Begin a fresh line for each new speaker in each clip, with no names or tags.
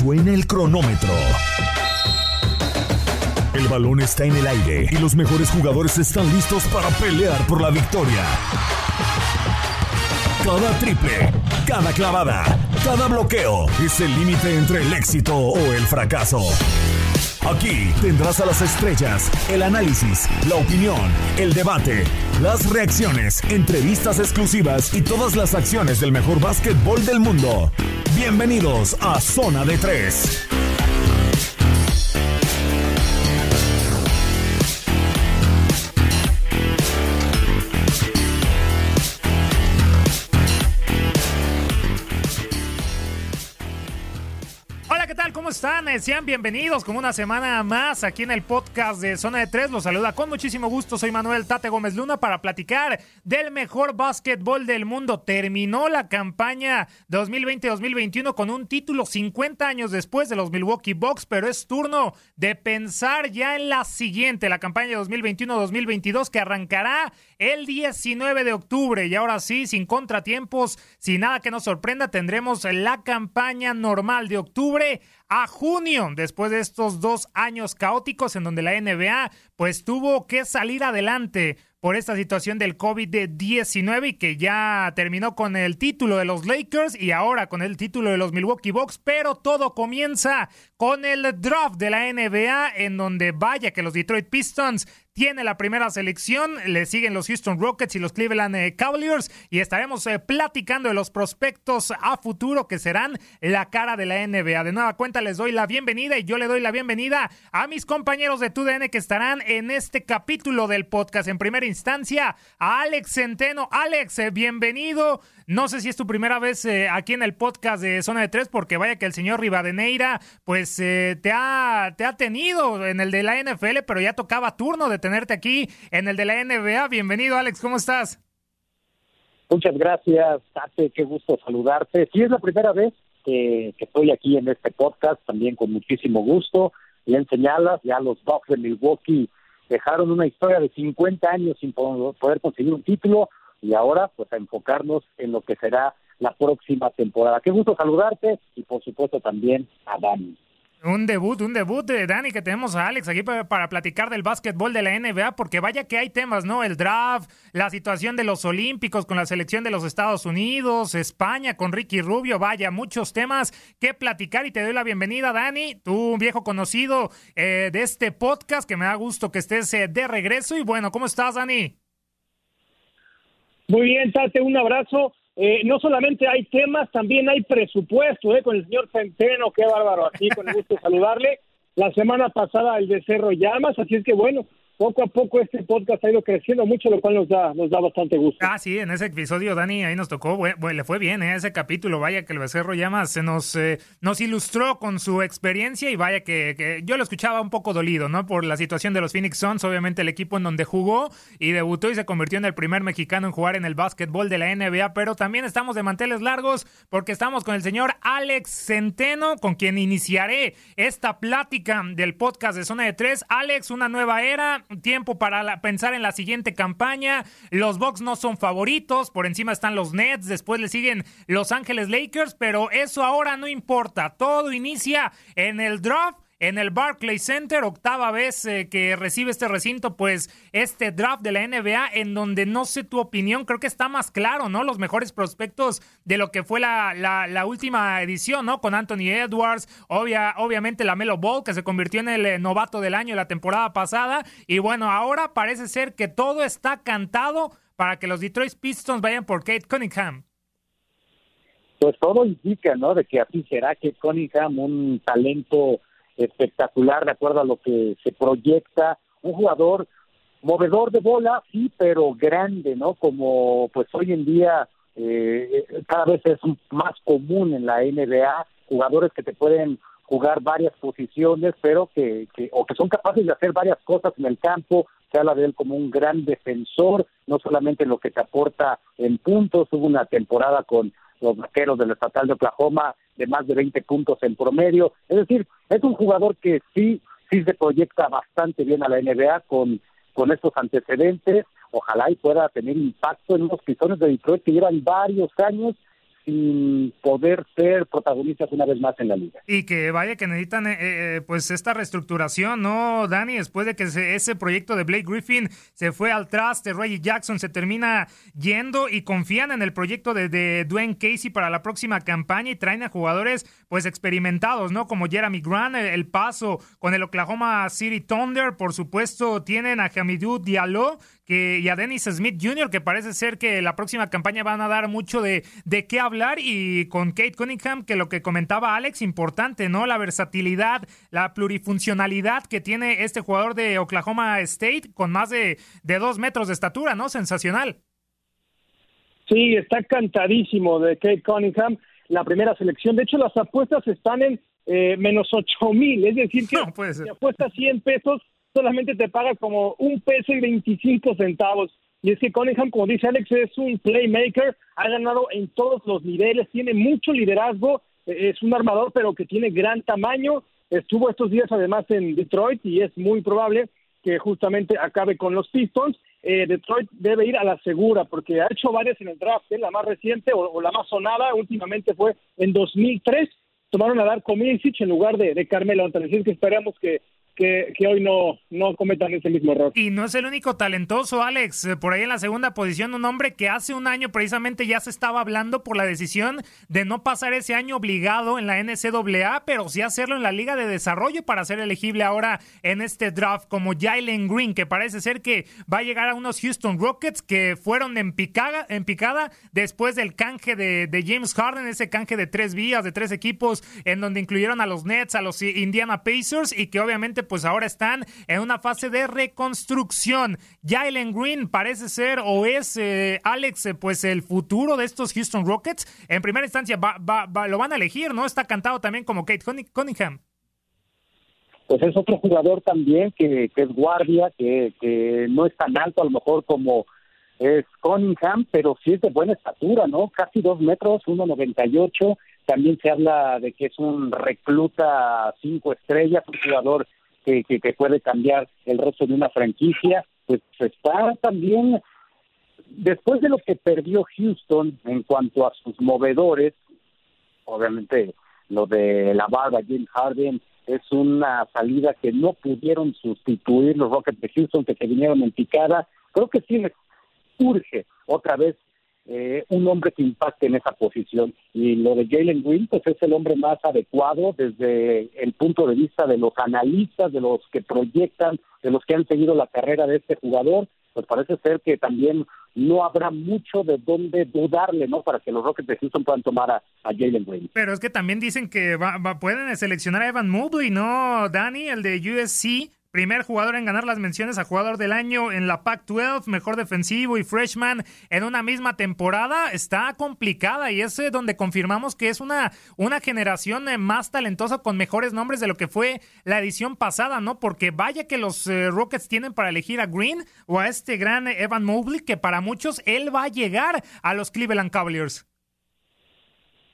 Suena el cronómetro. El balón está en el aire y los mejores jugadores están listos para pelear por la victoria. Cada triple, cada clavada, cada bloqueo es el límite entre el éxito o el fracaso. Aquí tendrás a las estrellas, el análisis, la opinión, el debate, las reacciones, entrevistas exclusivas y todas las acciones del mejor básquetbol del mundo. Bienvenidos a Zona de Tres.
Sean bienvenidos como una semana más aquí en el podcast de Zona de Tres. Los saluda con muchísimo gusto. Soy Manuel Tate Gómez Luna para platicar del mejor básquetbol del mundo. Terminó la campaña 2020-2021 con un título 50 años después de los Milwaukee Bucks, pero es turno de pensar ya en la siguiente, la campaña 2021-2022 que arrancará el 19 de octubre. Y ahora sí, sin contratiempos, sin nada que nos sorprenda, tendremos la campaña normal de octubre a junio, después de estos dos años caóticos en donde la NBA pues tuvo que salir adelante por esta situación del COVID-19 y que ya terminó con el título de los Lakers y ahora con el título de los Milwaukee Bucks, pero todo comienza con el draft de la NBA en donde vaya que los Detroit Pistons tiene la primera selección, le siguen los Houston Rockets y los Cleveland eh, Cavaliers y estaremos eh, platicando de los prospectos a futuro que serán la cara de la NBA. De nueva cuenta les doy la bienvenida y yo le doy la bienvenida a mis compañeros de TUDN que estarán en este capítulo del podcast. En primera instancia, a Alex Centeno. Alex, eh, bienvenido. No sé si es tu primera vez eh, aquí en el podcast de Zona de Tres, porque vaya que el señor Rivadeneira, pues eh, te, ha, te ha tenido en el de la NFL, pero ya tocaba turno de tenerte aquí en el de la NBA. Bienvenido, Alex, ¿cómo estás?
Muchas gracias, Tate, qué gusto saludarte. Sí, es la primera vez que, estoy aquí en este podcast, también con muchísimo gusto. Bien señalas, ya los Bucks de Milwaukee dejaron una historia de 50 años sin poder conseguir un título y ahora pues a enfocarnos en lo que será la próxima temporada. Qué gusto saludarte y por supuesto también a Dani.
Un debut, un debut de Dani que tenemos a Alex aquí para, platicar del básquetbol de la NBA, porque vaya que hay temas, ¿no? El draft, la situación de los Olímpicos con la selección de los Estados Unidos, España con Ricky Rubio, vaya, muchos temas que platicar y te doy la bienvenida, Dani, tú un viejo conocido eh, de este podcast, que me da gusto que estés eh, de regreso. Y bueno, ¿cómo estás, Dani?
Muy bien, Tate, un abrazo. Eh, no solamente hay temas, también hay presupuesto, ¿eh? Con el señor Centeno, qué bárbaro, aquí con el gusto saludarle. La semana pasada el de Cerro Llamas, así es que bueno, poco a poco este podcast ha ido creciendo mucho, lo cual nos da, nos da bastante gusto.
Ah, sí, en ese episodio, Dani, ahí nos tocó, bueno, le fue bien ¿eh? ese capítulo, vaya que el Becerro Llamas se nos, eh, nos ilustró con su experiencia y vaya que, yo lo escuchaba un poco dolido, ¿no? Por la situación de los Phoenix Suns, obviamente el equipo en donde jugó y debutó y se convirtió en el primer mexicano en jugar en el básquetbol de la NBA, pero también estamos de manteles largos porque estamos con el señor Alex Centeno, con quien iniciaré esta plática del podcast de Zona de Tres. Alex, una nueva era, tiempo para pensar en la siguiente campaña. Los Bucks no son favoritos, por encima están los Nets, después le siguen Los Ángeles Lakers, pero eso ahora no importa. Todo inicia en el draft en el Barclays Center, octava vez eh, que recibe este recinto, pues este draft de la NBA, en donde no sé tu opinión, creo que está más claro, ¿no? Los mejores prospectos de lo que fue la, la, última edición, ¿no? Con Anthony Edwards, obvia, obviamente la Melo Ball, que se convirtió en el eh, novato del año la temporada pasada, y bueno, ahora parece ser que todo está cantado para que los Detroit Pistons vayan por Kate Cunningham
pues todo indica, ¿no? De que así será que Cunningham, un talento espectacular de acuerdo a lo que se proyecta, un jugador movedor de bola, sí, pero grande, ¿no? Como pues hoy en día eh, cada vez es más común en la NBA, jugadores que te pueden jugar varias posiciones, pero que, que, o que son capaces de hacer varias cosas en el campo. Se habla de él como un gran defensor, no solamente lo que te aporta en puntos. Hubo una temporada con los vaqueros del estatal de Oklahoma de más de 20 puntos en promedio. Es decir, es un jugador que sí, sí se proyecta bastante bien a la NBA con, con estos antecedentes. Ojalá y pueda tener impacto en unos pisones de Detroit que llevan varios años sin poder ser protagonistas una vez más en la liga.
Y que vaya que necesitan eh, eh, pues esta reestructuración, ¿no, Dani? Después de que ese proyecto de Blake Griffin se fue al traste, Reggie Jackson se termina yendo y confían en el proyecto de, de, Dwayne Casey para la próxima campaña y traen a jugadores pues experimentados, ¿no? Como Jeremy Grant, el, paso con el Oklahoma City Thunder, por supuesto tienen a Hamidou Diallo, que, y a Dennis Smith Jr., que parece ser que la próxima campaña van a dar mucho de, de qué hablar, y con Kate Cunningham, que lo que comentaba Alex, importante, ¿no? La versatilidad, la plurifuncionalidad que tiene este jugador de Oklahoma State, con más de, de dos metros de estatura, ¿no? Sensacional.
Sí, está cantadísimo de Kate Cunningham, la primera selección. De hecho, las apuestas están en eh, menos ocho mil, es decir, que
no,
si apuestas 100 pesos, solamente te paga como un peso y 25 centavos. Y es que Cunningham, como dice Alex, es un playmaker, ha ganado en todos los niveles, tiene mucho liderazgo, eh, es un armador, pero que tiene gran tamaño. Estuvo estos días además en Detroit y es muy probable que justamente acabe con los Pistons. Eh, Detroit debe ir a la segura porque ha hecho varias en el draft. ¿eh? La más reciente o, la más sonada últimamente fue en 2003. Tomaron a Darko Milicic en lugar de, de Carmelo Anthony. que esperamos que que, hoy no, no cometan ese mismo error.
Y no es el único talentoso, Alex. Eh, por ahí en la segunda posición, un hombre que hace un año precisamente ya se estaba hablando por la decisión de no pasar ese año obligado en la NCAA, pero sí hacerlo en la Liga de Desarrollo para ser elegible ahora en este draft, como Jalen Green, que parece ser que va a llegar a unos Houston Rockets que fueron en picada, en picada después del canje de, de James Harden, ese canje de tres vías, de tres equipos, en donde incluyeron a los Nets, a los Indiana Pacers y que obviamente pues ahora están en una fase de reconstrucción. Jalen Green parece ser o es, eh, Alex, eh, pues el futuro de estos Houston Rockets. En primera instancia lo van a elegir, ¿no? Está cantado también como Kate Cunningham.
Pues es otro jugador también que, es guardia, que, que no es tan alto a lo mejor como es Cunningham, pero sí es de buena estatura, ¿no? Casi dos metros, 1.98. También se habla de que es un recluta cinco estrellas, un jugador que, que, puede cambiar el resto de una franquicia, pues está también, después de lo que perdió Houston en cuanto a sus movedores, obviamente lo de la barba James Harden es una salida que no pudieron sustituir los Rockets de Houston que se vinieron en picada, creo que sí les urge otra vez eh, un hombre que impacte en esa posición. Y lo de Jalen Green, pues es el hombre más adecuado desde el punto de vista de los analistas, de los que proyectan, de los que han seguido la carrera de este jugador. Pues parece ser que también no habrá mucho de dónde dudarle, ¿no? Para que los Rockets de Houston puedan tomar a, Jalen Green.
Pero es que también dicen que va, pueden seleccionar a Evan Mobley, ¿no, Danny? El de USC Primer jugador en ganar las menciones a jugador del año en la Pac-12, mejor defensivo y freshman en una misma temporada, está complicada y es eh, donde confirmamos que es una, una generación eh, más talentosa con mejores nombres de lo que fue la edición pasada, ¿no? Porque vaya que los eh, Rockets tienen para elegir a Green o a este gran Evan Mobley, que para muchos él va a llegar a los Cleveland Cavaliers.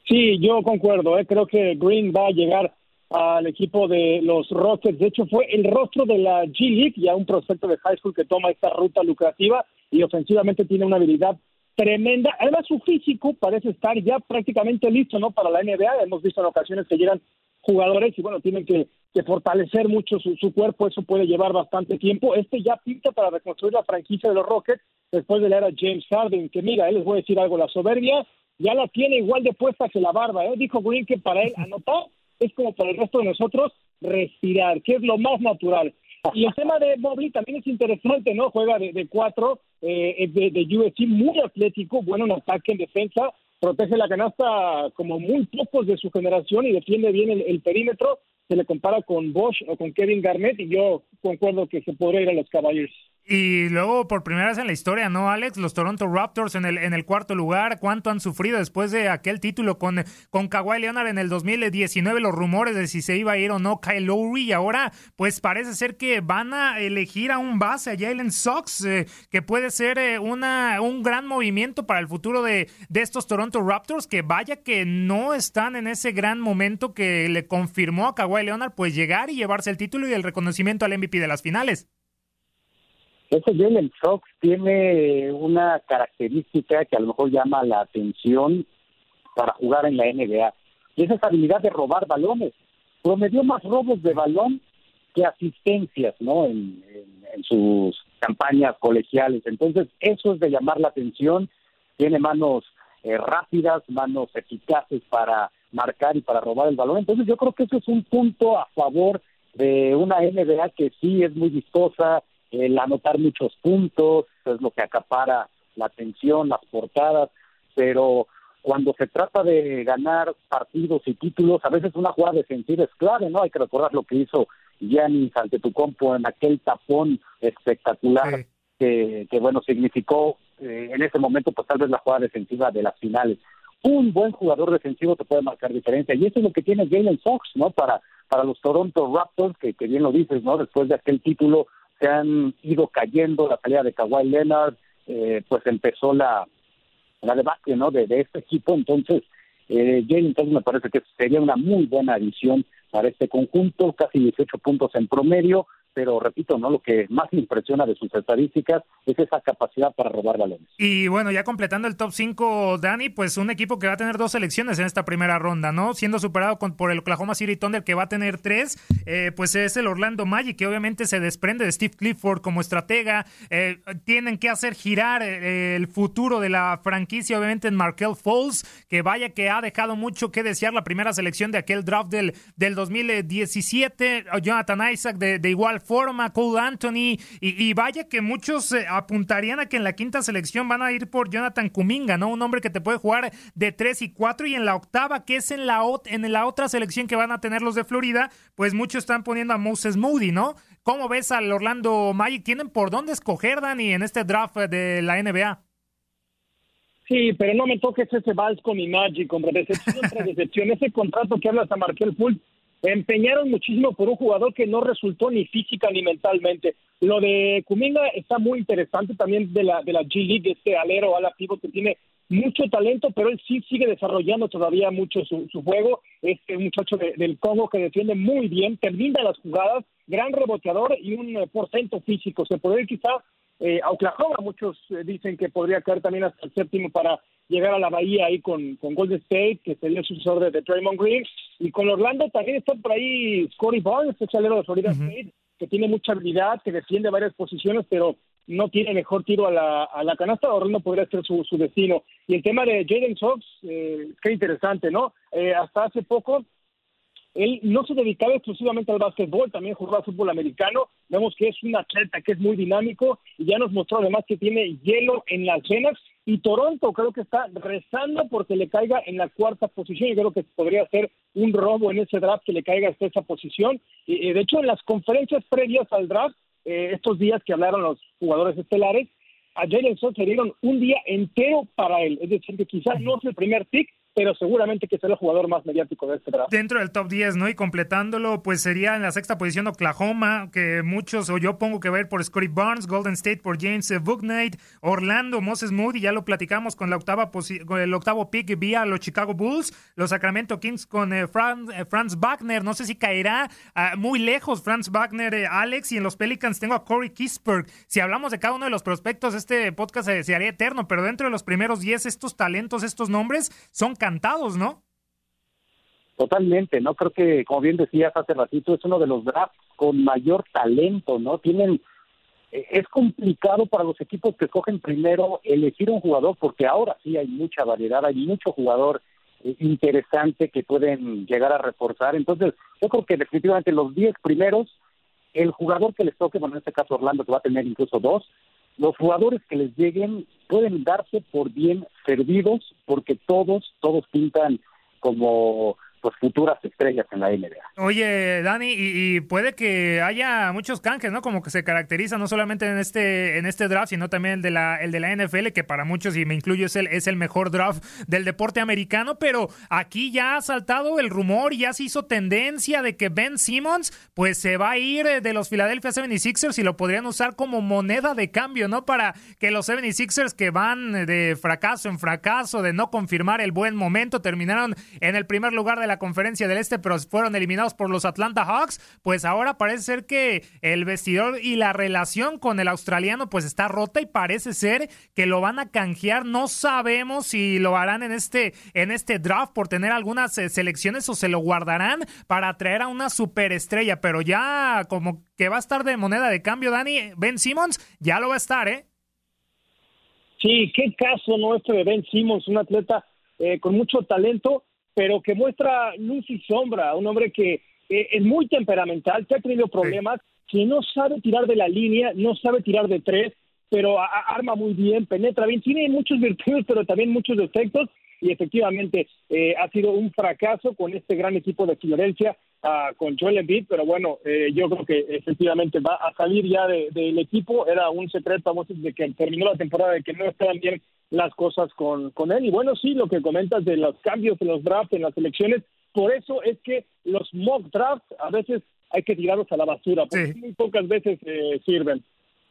Sí, yo concuerdo, creo que Green va a llegar al equipo de los Rockets. De hecho, fue el rostro de la G League, ya un prospecto de high school que toma esta ruta lucrativa y ofensivamente tiene una habilidad tremenda. Además, su físico parece estar ya prácticamente listo ¿no? para la NBA. Hemos visto en ocasiones que llegan jugadores y bueno, tienen que, fortalecer mucho su, su, cuerpo, eso puede llevar bastante tiempo. Este ya pinta para reconstruir la franquicia de los Rockets después de la era James Harden, que mira, él les voy a decir algo, la soberbia ya la tiene igual de puesta que la barba, ¿eh? dijo Green que para él anotar es como para el resto de nosotros respirar, que es lo más natural. Y el tema de Mobley también es interesante, ¿no? Juega de, cuatro, eh, de, de USC, muy atlético, bueno en ataque, en defensa, protege la canasta como muy pocos de su generación y defiende bien el, perímetro. Se le compara con Bosch o con Kevin Garnett y yo concuerdo que se podría ir a los Cavaliers.
Y luego, por primera vez en la historia, ¿no, Alex? Los Toronto Raptors en el, en el cuarto lugar. ¿Cuánto han sufrido después de aquel título con, con Kawhi Leonard en el 2019? Los rumores de si se iba a ir o no Kyle Lowry. Y ahora, pues parece ser que van a elegir a un base, a Jalen Sox, eh, que puede ser eh, una, un gran movimiento para el futuro de, de estos Toronto Raptors. Que vaya que no están en ese gran momento que le confirmó a Kawhi Leonard, pues llegar y llevarse el título y el reconocimiento al MVP de las finales.
Ese Jalen Sox tiene una característica que a lo mejor llama la atención para jugar en la NBA, y es esa habilidad de robar balones. Promedió más robos de balón que asistencias, ¿no? En, sus campañas colegiales. Entonces, eso es de llamar la atención. Tiene manos eh, rápidas, manos eficaces para marcar y para robar el balón. Entonces, yo creo que eso es un punto a favor de una NBA que sí es muy vistosa, el anotar muchos puntos, es lo que acapara la atención, las portadas, pero cuando se trata de ganar partidos y títulos, a veces una jugada defensiva es clave, ¿no? Hay que recordar lo que hizo Giannis compo en aquel tapón espectacular que, que, bueno, significó eh, en ese momento, pues tal vez la jugada defensiva de las finales. Un buen jugador defensivo te puede marcar diferencia, y eso es lo que tiene Jalen Fox, ¿no? Para, para los Toronto Raptors, que, que bien lo dices, ¿no? Después de aquel título, se han ido cayendo, la salida de Kawhi Leonard, eh, pues empezó la, la debate ¿no? de, de este equipo, entonces eh, Jalen entonces me parece que sería una muy buena adición para este conjunto, casi 18 puntos en promedio, pero repito, ¿no? Lo que más me impresiona de sus estadísticas es esa capacidad para robar balones.
Y bueno, ya completando el top 5, Dani, pues un equipo que va a tener dos selecciones en esta primera ronda, ¿no? Siendo superado por el Oklahoma City Thunder, que va a tener tres, eh, pues es el Orlando Magic, que obviamente se desprende de Steve Clifford como estratega. Eh, tienen que hacer girar eh, el futuro de la franquicia, obviamente, en Markel Falls, que vaya que ha dejado mucho que desear la primera selección de aquel draft del, del 2017. Jonathan Isaac de, de igual forma, Cole Anthony, y, vaya que muchos eh, apuntarían a que en la quinta selección van a ir por Jonathan Kuminga, ¿no? Un hombre que te puede jugar de 3 y 4 y en la octava, que es en la, en la otra selección que van a tener los de Florida, pues muchos están poniendo a Moses Moody, ¿no? ¿Cómo ves al Orlando Magic? ¿Tienen por dónde escoger, Dani, en este draft de la NBA?
Sí, pero no me toques ese vals con mi Magic, hombre. Decepción tras decepción. Ese contrato que hablas a Markel Fultz empeñaron muchísimo por un jugador que no resultó ni física ni mentalmente. Lo de Kuminga está muy interesante también de la de la G League, este alero ala pivot que tiene mucho talento, pero él sí sigue desarrollando todavía mucho su, su juego. Este muchacho del Congo que defiende muy bien, termina las jugadas, gran reboteador y un eh, porcento físico. Se puede quizá eh, a Oklahoma, muchos eh, dicen que podría caer también hasta el séptimo para llegar a la bahía ahí con, con Golden State, que sería el sucesor de, de Draymond Green, y con Orlando también está por ahí Scotty Barnes, el chalero de Florida State, que tiene mucha habilidad, que defiende varias posiciones, pero no tiene mejor tiro a la, a la canasta, Orlando podría ser su, su destino. Y el tema de Jaden Sox, eh, qué interesante, ¿no? Eh, hasta hace poco él no se dedicaba exclusivamente al básquetbol, también jugaba fútbol americano. Vemos que es un atleta que es muy dinámico y ya nos mostró además que tiene hielo en las venas. Y Toronto creo que está rezando porque le caiga en la cuarta posición. Yo creo que podría ser un robo en ese draft que le caiga hasta esa posición. Y, de hecho, en las conferencias previas al draft, eh, estos días que hablaron los jugadores estelares, a Jalen se dieron un día entero para él. Es decir, que quizás no es el primer pick, pero seguramente que será el jugador más mediático de este draft.
Dentro del top 10, ¿no? Y completándolo, pues sería en la sexta posición Oklahoma, que muchos, o yo pongo que ver por Scotty Barnes, Golden State por James Booknight, Orlando, Moses Moody, ya lo platicamos con la octava con el octavo pick vía los Chicago Bulls, los Sacramento Kings con eh, eh, Franz Wagner, no sé si caerá ah, muy lejos Franz Wagner, eh, Alex, y en los Pelicans tengo a Corey Kisberg. Si hablamos de cada uno de los prospectos, este podcast se, se haría eterno, pero dentro de los primeros 10, estos talentos, estos nombres son cantados, ¿no?
Totalmente, ¿no? Creo que, como bien decías hace ratito, es uno de los drafts con mayor talento, ¿no? Tienen, eh, es complicado para los equipos que cogen primero elegir un jugador, porque ahora sí hay mucha variedad, hay mucho jugador eh, interesante que pueden llegar a reforzar. Entonces, yo creo que definitivamente los 10 primeros, el jugador que les toque, bueno, en este caso Orlando, que va a tener incluso dos, los jugadores que les lleguen pueden darse por bien servidos porque todos, todos pintan como pues futuras estrellas en la NBA.
Oye, Dani, y, puede que haya muchos canjes, ¿no? Como que se caracteriza no solamente en este en este draft, sino también el de la el de la NFL, que para muchos y me incluyo es el es el mejor draft del deporte americano, pero aquí ya ha saltado el rumor y ya se hizo tendencia de que Ben Simmons pues se va a ir de los Philadelphia 76ers y lo podrían usar como moneda de cambio, ¿no? Para que los 76ers que van de fracaso en fracaso, de no confirmar el buen momento, terminaron en el primer lugar de la conferencia del Este, pero fueron eliminados por los Atlanta Hawks, pues ahora parece ser que el vestidor y la relación con el australiano pues está rota y parece ser que lo van a canjear. No sabemos si lo harán en este, en este draft por tener algunas eh, selecciones o se lo guardarán para traer a una superestrella, pero ya como que va a estar de moneda de cambio, Dani, Ben Simmons ya lo va a estar, ¿eh?
Sí, qué caso nuestro de Ben Simmons, un atleta eh, con mucho talento, pero que muestra luz y sombra, un hombre que eh, es muy temperamental, que ha tenido problemas, que no sabe tirar de la línea, no sabe tirar de tres, pero arma muy bien, penetra bien, tiene muchos virtudes, pero también muchos defectos, y efectivamente eh, ha sido un fracaso con este gran equipo de Filadelfia, uh, con Joel Embiid, pero bueno, eh, yo creo que efectivamente va a salir ya del equipo, era un secreto a voces de que terminó la temporada, de que no estaban bien las cosas con, con él. Y bueno, sí, lo que comentas de los cambios en los drafts, en las elecciones, por eso es que los mock drafts a veces hay que tirarlos a la basura, porque muy pocas veces eh, sirven.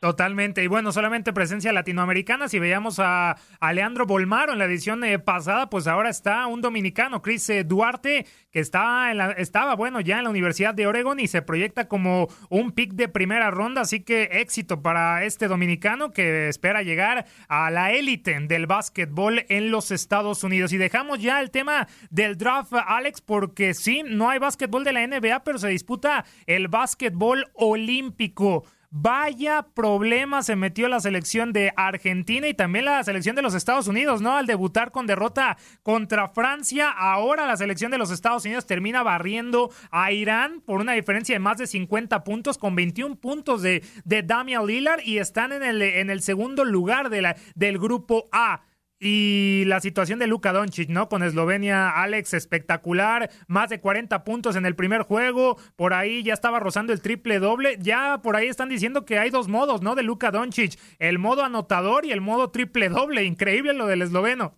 Totalmente. Y bueno, solamente presencia latinoamericana. Si veíamos a, Leandro Bolmaro en la edición eh, pasada, pues ahora está un dominicano, Chris eh, Duarte, que estaba, en la, estaba, bueno, ya en la Universidad de Oregon y se proyecta como un pick de primera ronda. Así que éxito para este dominicano que espera llegar a la élite del básquetbol en los Estados Unidos. Y dejamos ya el tema del draft, Alex, porque sí, no hay básquetbol de la NBA, pero se disputa el básquetbol olímpico. Vaya problema se metió la selección de Argentina y también la selección de los Estados Unidos, ¿no? Al debutar con derrota contra Francia, ahora la selección de los Estados Unidos termina barriendo a Irán por una diferencia de más de 50 puntos con 21 puntos de, de Damian Lillard y están en el, en el segundo lugar de la, del grupo A. Y la situación de Luka Doncic, ¿no? Con Eslovenia, Alex, espectacular. Más de 40 puntos en el primer juego. Por ahí ya estaba rozando el triple doble. Ya por ahí están diciendo que hay dos modos, ¿no? De Luka Doncic. El modo anotador y el modo triple doble. Increíble lo del esloveno.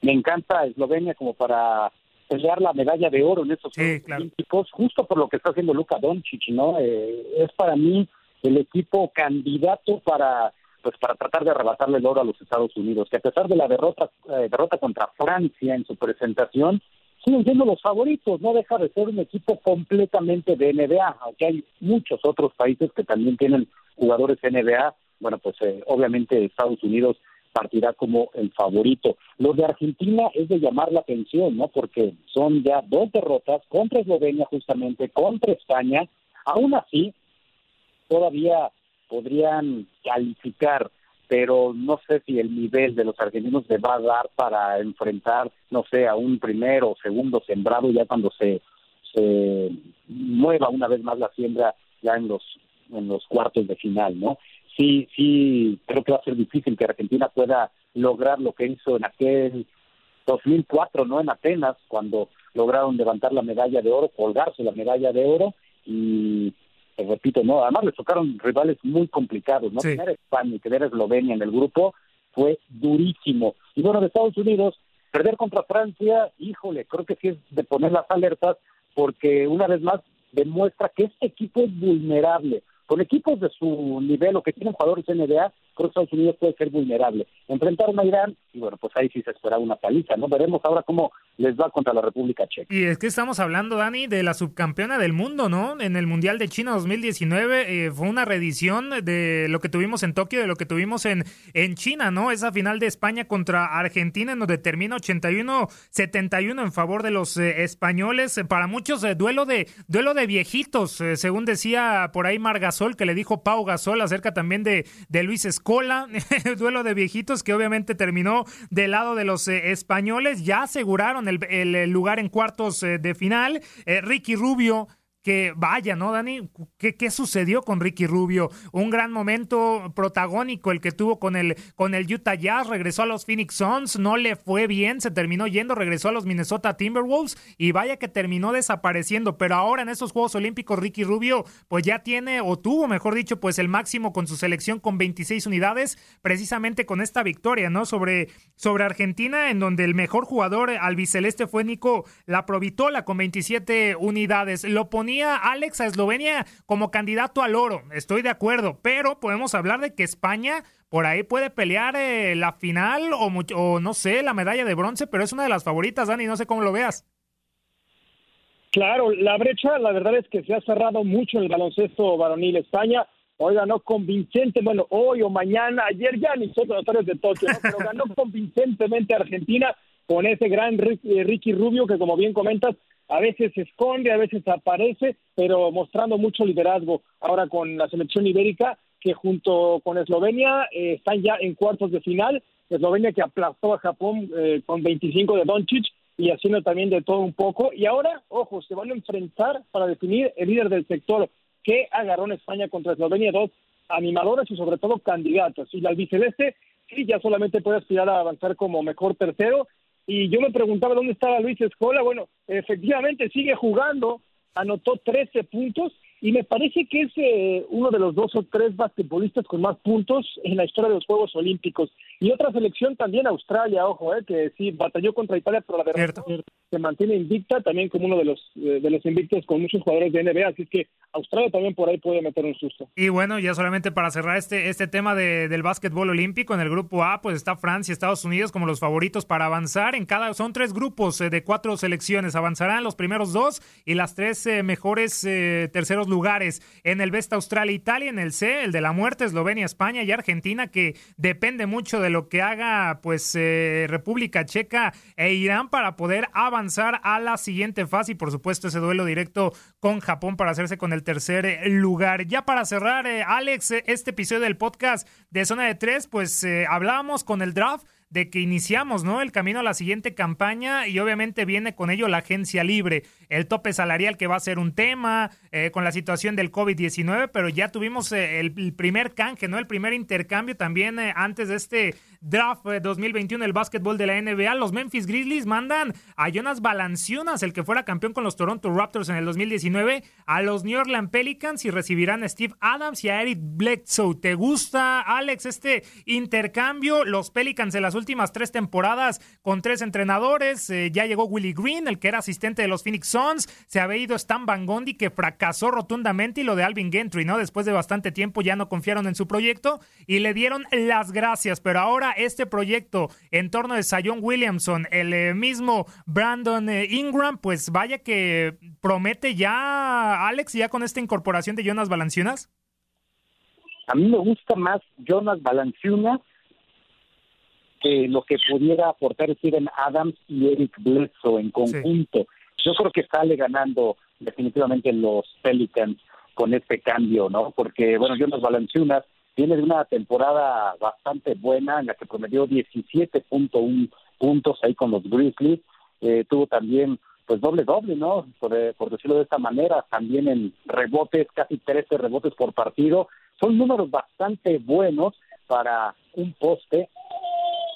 Me encanta Eslovenia como para pelear la medalla de oro en estos sí, Olímpicos, justo por lo que está haciendo Luka Doncic, ¿no? Eh, es para mí el equipo candidato para pues para tratar de arrebatarle el oro a los Estados Unidos, que a pesar de la derrota eh, derrota contra Francia en su presentación, siguen siendo los favoritos, no deja de ser un equipo completamente de NBA, aunque hay muchos otros países que también tienen jugadores NBA, bueno, pues eh, obviamente Estados Unidos partirá como el favorito. Lo de Argentina es de llamar la atención, ¿no? Porque son ya dos derrotas contra Eslovenia justamente, contra España, aún así todavía podrían calificar, pero no sé si el nivel de los argentinos se va a dar para enfrentar, no sé, a un primero o segundo sembrado ya cuando se, se mueva una vez más la siembra ya en los en los cuartos de final, ¿no? Sí, sí, creo que va a ser difícil que Argentina pueda lograr lo que hizo en aquel 2004, ¿no? En Atenas, cuando lograron levantar la medalla de oro, colgarse la medalla de oro y repito, no, además le tocaron rivales muy complicados, ¿no? Tener España y tener Eslovenia en el grupo fue durísimo. Y bueno, de Estados Unidos, perder contra Francia, híjole, creo que sí es de poner las alertas, porque una vez más demuestra que este equipo es vulnerable. Con equipos de su nivel o que tienen jugadores NBA, creo que Estados Unidos puede ser vulnerable. Enfrentaron a Irán y bueno, pues ahí sí se esperaba una paliza, ¿no? Veremos ahora cómo les va contra la República Checa.
Y es que estamos hablando, Dani, de la subcampeona del mundo, ¿no? En el Mundial de China 2019 eh, fue una reedición de lo que tuvimos en Tokio, de lo que tuvimos en, en China, ¿no? Esa final de España contra Argentina en donde termina 81-71 en favor de los eh, españoles. Para muchos, eh, duelo, de, duelo de viejitos, según decía por ahí Margasol, que le dijo Pau Gasol acerca también de, de Luis Escola, duelo de viejitos que obviamente terminó del lado de los españoles. Ya aseguraron el, lugar en cuartos eh, de final. Eh, Ricky Rubio que vaya, ¿no, Dani? ¿Qué, ¿Qué, sucedió con Ricky Rubio? Un gran momento protagónico el que tuvo con el, con el Utah Jazz, regresó a los Phoenix Suns, no le fue bien, se terminó yendo, regresó a los Minnesota Timberwolves y vaya que terminó desapareciendo, pero ahora en estos Juegos Olímpicos Ricky Rubio pues ya tiene o tuvo, mejor dicho, pues el máximo con su selección con 26 unidades, precisamente con esta victoria, ¿no? Sobre, sobre Argentina, en donde el mejor jugador albiceleste fue Nico La Provitola con 27 unidades. Lo ponía Alex a Eslovenia como candidato al oro, estoy de acuerdo, pero podemos hablar de que España por ahí puede pelear eh, la final o, o no sé, la medalla de bronce, pero es una de las favoritas, Dani, no sé cómo lo veas.
Claro, la brecha, la verdad es que se ha cerrado mucho el baloncesto varonil España. Hoy ganó convincente, bueno, hoy o mañana, ayer ya ni son los de Tokio, pero ganó convincentemente Argentina con ese gran eh, Ricky Rubio que, como bien comentas, a veces se esconde, a veces aparece, pero mostrando mucho liderazgo. Ahora con la selección ibérica, que junto con Eslovenia eh, están ya en cuartos de final. Eslovenia que aplastó a Japón eh, con 25 de Doncic y haciendo también de todo un poco. Y ahora, ojo, se van a enfrentar para definir el líder del sector. que agarró en España contra Eslovenia? Dos animadores y sobre todo candidatos. Y la albiceleste sí ya solamente puede aspirar a avanzar como mejor tercero y yo me preguntaba dónde estaba Luis Escola. Bueno, efectivamente sigue jugando, anotó 13 puntos y me parece que es eh, uno de los dos o tres basquetbolistas con más puntos en la historia de los Juegos Olímpicos. Y otra selección también, Australia, ojo, eh, que sí, batalló contra Italia, pero la verdad se mantiene invicta, también como uno de los, eh, de los invictos con muchos jugadores de NBA, así que Australia también por ahí puede meter un susto.
Y bueno, ya solamente para cerrar este, este tema de, del básquetbol olímpico, en el grupo A, pues está Francia y Estados Unidos como los favoritos para avanzar. En cada, son tres grupos de cuatro selecciones, avanzarán los primeros dos y las tres mejores terceros lugares. En el Best Australia, Italia, en el C, el de la muerte, Eslovenia, España y Argentina, que depende mucho de lo que haga pues eh, República Checa e Irán para poder avanzar a la siguiente fase y por supuesto ese duelo directo con Japón para hacerse con el tercer eh, lugar. Ya para cerrar, eh, Alex, este episodio del podcast de Zona de Tres, pues hablábamos con el draft de que iniciamos, ¿no? El camino a la siguiente campaña y obviamente viene con ello la agencia libre, el tope salarial que va a ser un tema eh, con la situación del COVID-19, pero ya tuvimos eh, el, primer canje, ¿no? El primer intercambio también eh, antes de este draft 2021 el básquetbol de la NBA. Los Memphis Grizzlies mandan a Jonas Valanciunas, el que fuera campeón con los Toronto Raptors en el 2019, a los New Orleans Pelicans y recibirán a Steve Adams y a Eric Bledsoe. ¿Te gusta, Alex, este intercambio? Los Pelicans en las tres temporadas con tres entrenadores. Eh, ya llegó Willie Green, el que era asistente de los Phoenix Suns. Se había ido Stan Van Gundy, que fracasó rotundamente, y lo de Alvin Gentry, ¿no? Después de bastante tiempo ya no confiaron en su proyecto y le dieron las gracias. Pero ahora este proyecto en torno de Zion Williamson, el eh, mismo Brandon eh, Ingram, pues vaya que promete ya, Alex, ya con esta incorporación de Jonas Valanciunas.
A mí me gusta más Jonas Valanciunas que lo que pudiera aportar Steven Adams y Eric Bledsoe en conjunto. Yo creo que sale ganando definitivamente los Pelicans con este cambio, ¿no? Porque, bueno, Jonas Valanciunas viene de una temporada bastante buena en la que promedió 17.1 puntos ahí con los Grizzlies. Eh, tuvo también pues doble doble, ¿no? Por, eh, por decirlo de esta manera, también en rebotes, casi 13 rebotes por partido. Son números bastante buenos para un poste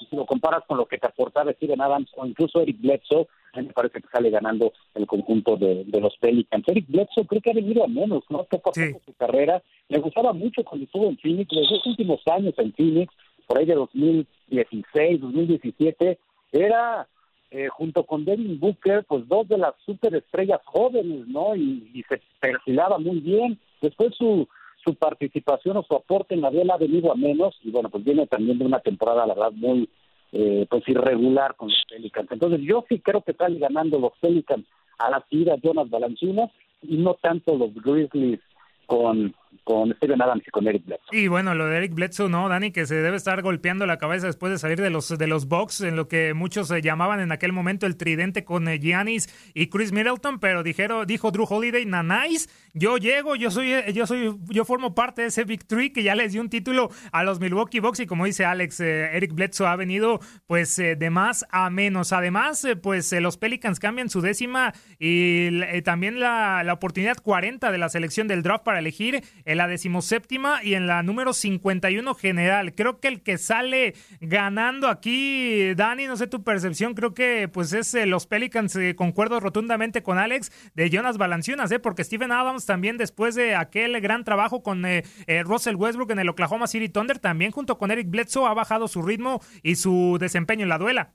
si lo comparas con lo que te aportaba Steven Adams o incluso Eric Bledsoe, a mí me parece que sale ganando el conjunto de, los Pelicans. Eric Bledsoe creo que ha venido a menos, ¿no? Poco a poco su carrera. Me gustaba mucho cuando estuvo en Phoenix, los dos últimos años en Phoenix, por ahí de 2016, 2017, era eh, junto con Devin Booker, pues dos de las superestrellas jóvenes, ¿no? Y, y se perfilaba muy bien. Después su su participación o su aporte en la vela ha venido a menos y bueno, pues viene también de una temporada, la verdad, muy eh, pues irregular con los Pelicans. Entonces yo sí creo que están ganando los Pelicans a la tira Jonas Valanciunas y no tanto los Grizzlies con con Steven Adams y con Eric Bledsoe.
Y bueno, lo de Eric Bledsoe, ¿no, Dani? Que se debe estar golpeando la cabeza después de salir de los, de los Bucks, en lo que muchos se llamaban en aquel momento el tridente con eh, Giannis y Chris Middleton, pero dijeron, dijo Drew Holiday, nanáis, yo llego, yo soy, yo soy, yo formo parte de ese Big Three que ya les dio un título a los Milwaukee Bucks y como dice Alex, eh, Eric Bledsoe ha venido pues eh, de más a menos. Además, pues los Pelicans cambian su décima y también la, la oportunidad 40 de la selección del draft para elegir en la decimoséptima y en la número 51 general. Creo que el que sale ganando aquí, Dani, no sé tu percepción, creo que pues es eh, los Pelicans, eh, concuerdo rotundamente con Alex, de Jonas Valanciunas, ¿eh? porque Steven Adams también después de aquel gran trabajo con eh, Russell Westbrook en el Oklahoma City Thunder, también junto con Eric Bledsoe ha bajado su ritmo y su desempeño en la duela.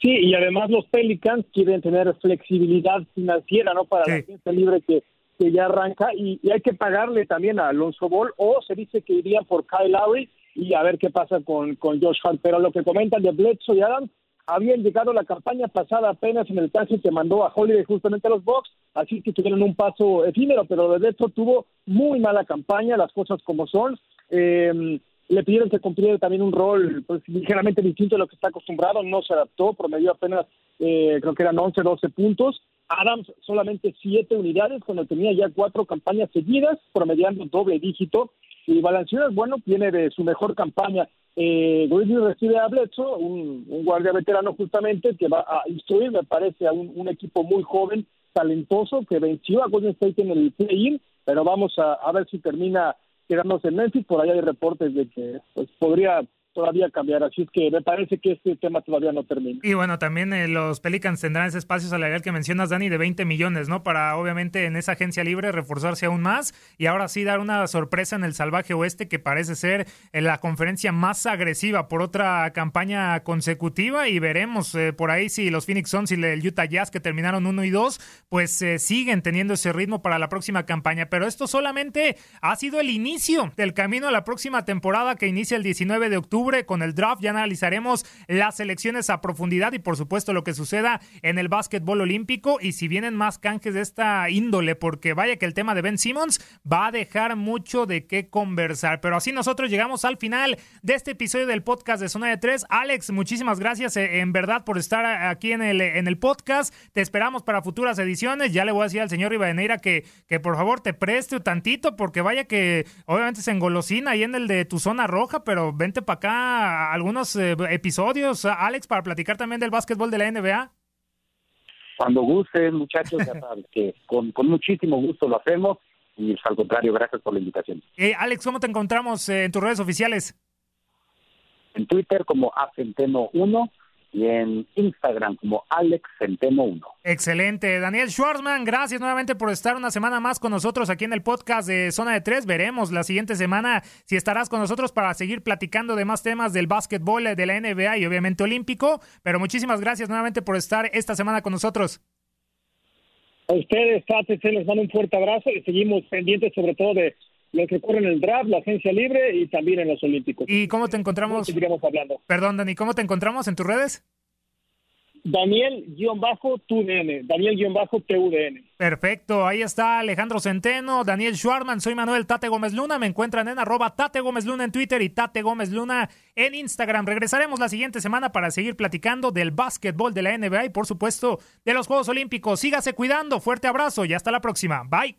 Sí, y además los Pelicans quieren tener flexibilidad financiera, ¿no? Para la gente libre que, que ya arranca y, hay que pagarle también a Alonso Ball o se dice que irían por Kyle Lowry y a ver qué pasa con, con Josh Hart. Pero lo que comentan de Bledsoe y Adams, habían llegado la campaña pasada apenas en el caso que mandó a Holiday justamente a los Bucks, así que tuvieron un paso efímero, pero de tuvo muy mala campaña, las cosas como son. Eh, le pidieron que cumpliera también un rol pues, ligeramente distinto a lo que está acostumbrado, no se adaptó, promedió apenas, eh, creo que eran 11, 12 puntos. Adams solamente 7 unidades, cuando tenía ya cuatro campañas seguidas, promediando doble dígito. Y Valanciunas, bueno, viene de su mejor campaña. Eh, recibe a Bledsoe, un, guardia veterano justamente, que va a instruir, me parece, a un, equipo muy joven, talentoso, que venció a Golden State en el play-in, pero vamos a, ver si termina quedarnos en Memphis, por ahí hay reportes de que pues, podría todavía cambiar. Así es que me parece que este tema todavía no termina.
Y bueno, también eh, los Pelicans tendrán ese espacio salarial que mencionas, Dani, de 20 millones, ¿no? Para obviamente en esa agencia libre reforzarse aún más y ahora sí dar una sorpresa en el salvaje oeste que parece ser eh, la conferencia más agresiva por otra campaña consecutiva y veremos eh, por ahí si los Phoenix Suns y el Utah Jazz que terminaron 1 y 2 pues siguen teniendo ese ritmo para la próxima campaña. Pero esto solamente ha sido el inicio del camino a la próxima temporada que inicia el 19 de octubre con el draft. Ya analizaremos las elecciones a profundidad y por supuesto lo que suceda en el básquetbol olímpico y si vienen más canjes de esta índole, porque vaya que el tema de Ben Simmons va a dejar mucho de qué conversar. Pero así nosotros llegamos al final de este episodio del podcast de Zona de Tres. Alex, muchísimas gracias eh, en verdad por estar aquí en el, en el podcast. Te esperamos para futuras ediciones. Ya le voy a decir al señor Rivadeneira que, que por favor te preste un tantito, porque vaya que obviamente se engolosina ahí en el de tu zona roja, pero vente para acá algunos eh, episodios, Alex, para platicar también del básquetbol de la NBA?
Cuando gusten, muchachos, que con, muchísimo gusto lo hacemos y al contrario, gracias por la invitación.
Eh, Alex, ¿cómo te encontramos eh, en tus redes oficiales?
En Twitter como Acenteno1 y en Instagram como Alex Centeno 1.
Excelente. Daniel Schwarzman, gracias nuevamente por estar una semana más con nosotros aquí en el podcast de Zona de Tres. Veremos la siguiente semana si estarás con nosotros para seguir platicando de más temas del básquetbol, de la NBA y obviamente olímpico. Pero muchísimas gracias nuevamente por estar esta semana con nosotros.
A ustedes, se les mando un fuerte abrazo y seguimos pendientes sobre todo de lo que ocurre en el draft, la agencia libre y también en los Olímpicos.
¿Y cómo te encontramos?
Seguiremos hablando.
Perdón, Dani, ¿cómo te encontramos en tus redes?
Daniel-TUDN, Daniel-TUDN.
Perfecto, ahí está Alejandro Centeno, Daniel Schwarman, soy Manuel Tate Gómez Luna, me encuentran en arroba Tate Gómez Luna en Twitter y Tate Gómez Luna en Instagram. Regresaremos la siguiente semana para seguir platicando del básquetbol de la NBA y por supuesto de los Juegos Olímpicos. Sígase cuidando, fuerte abrazo y hasta la próxima. Bye.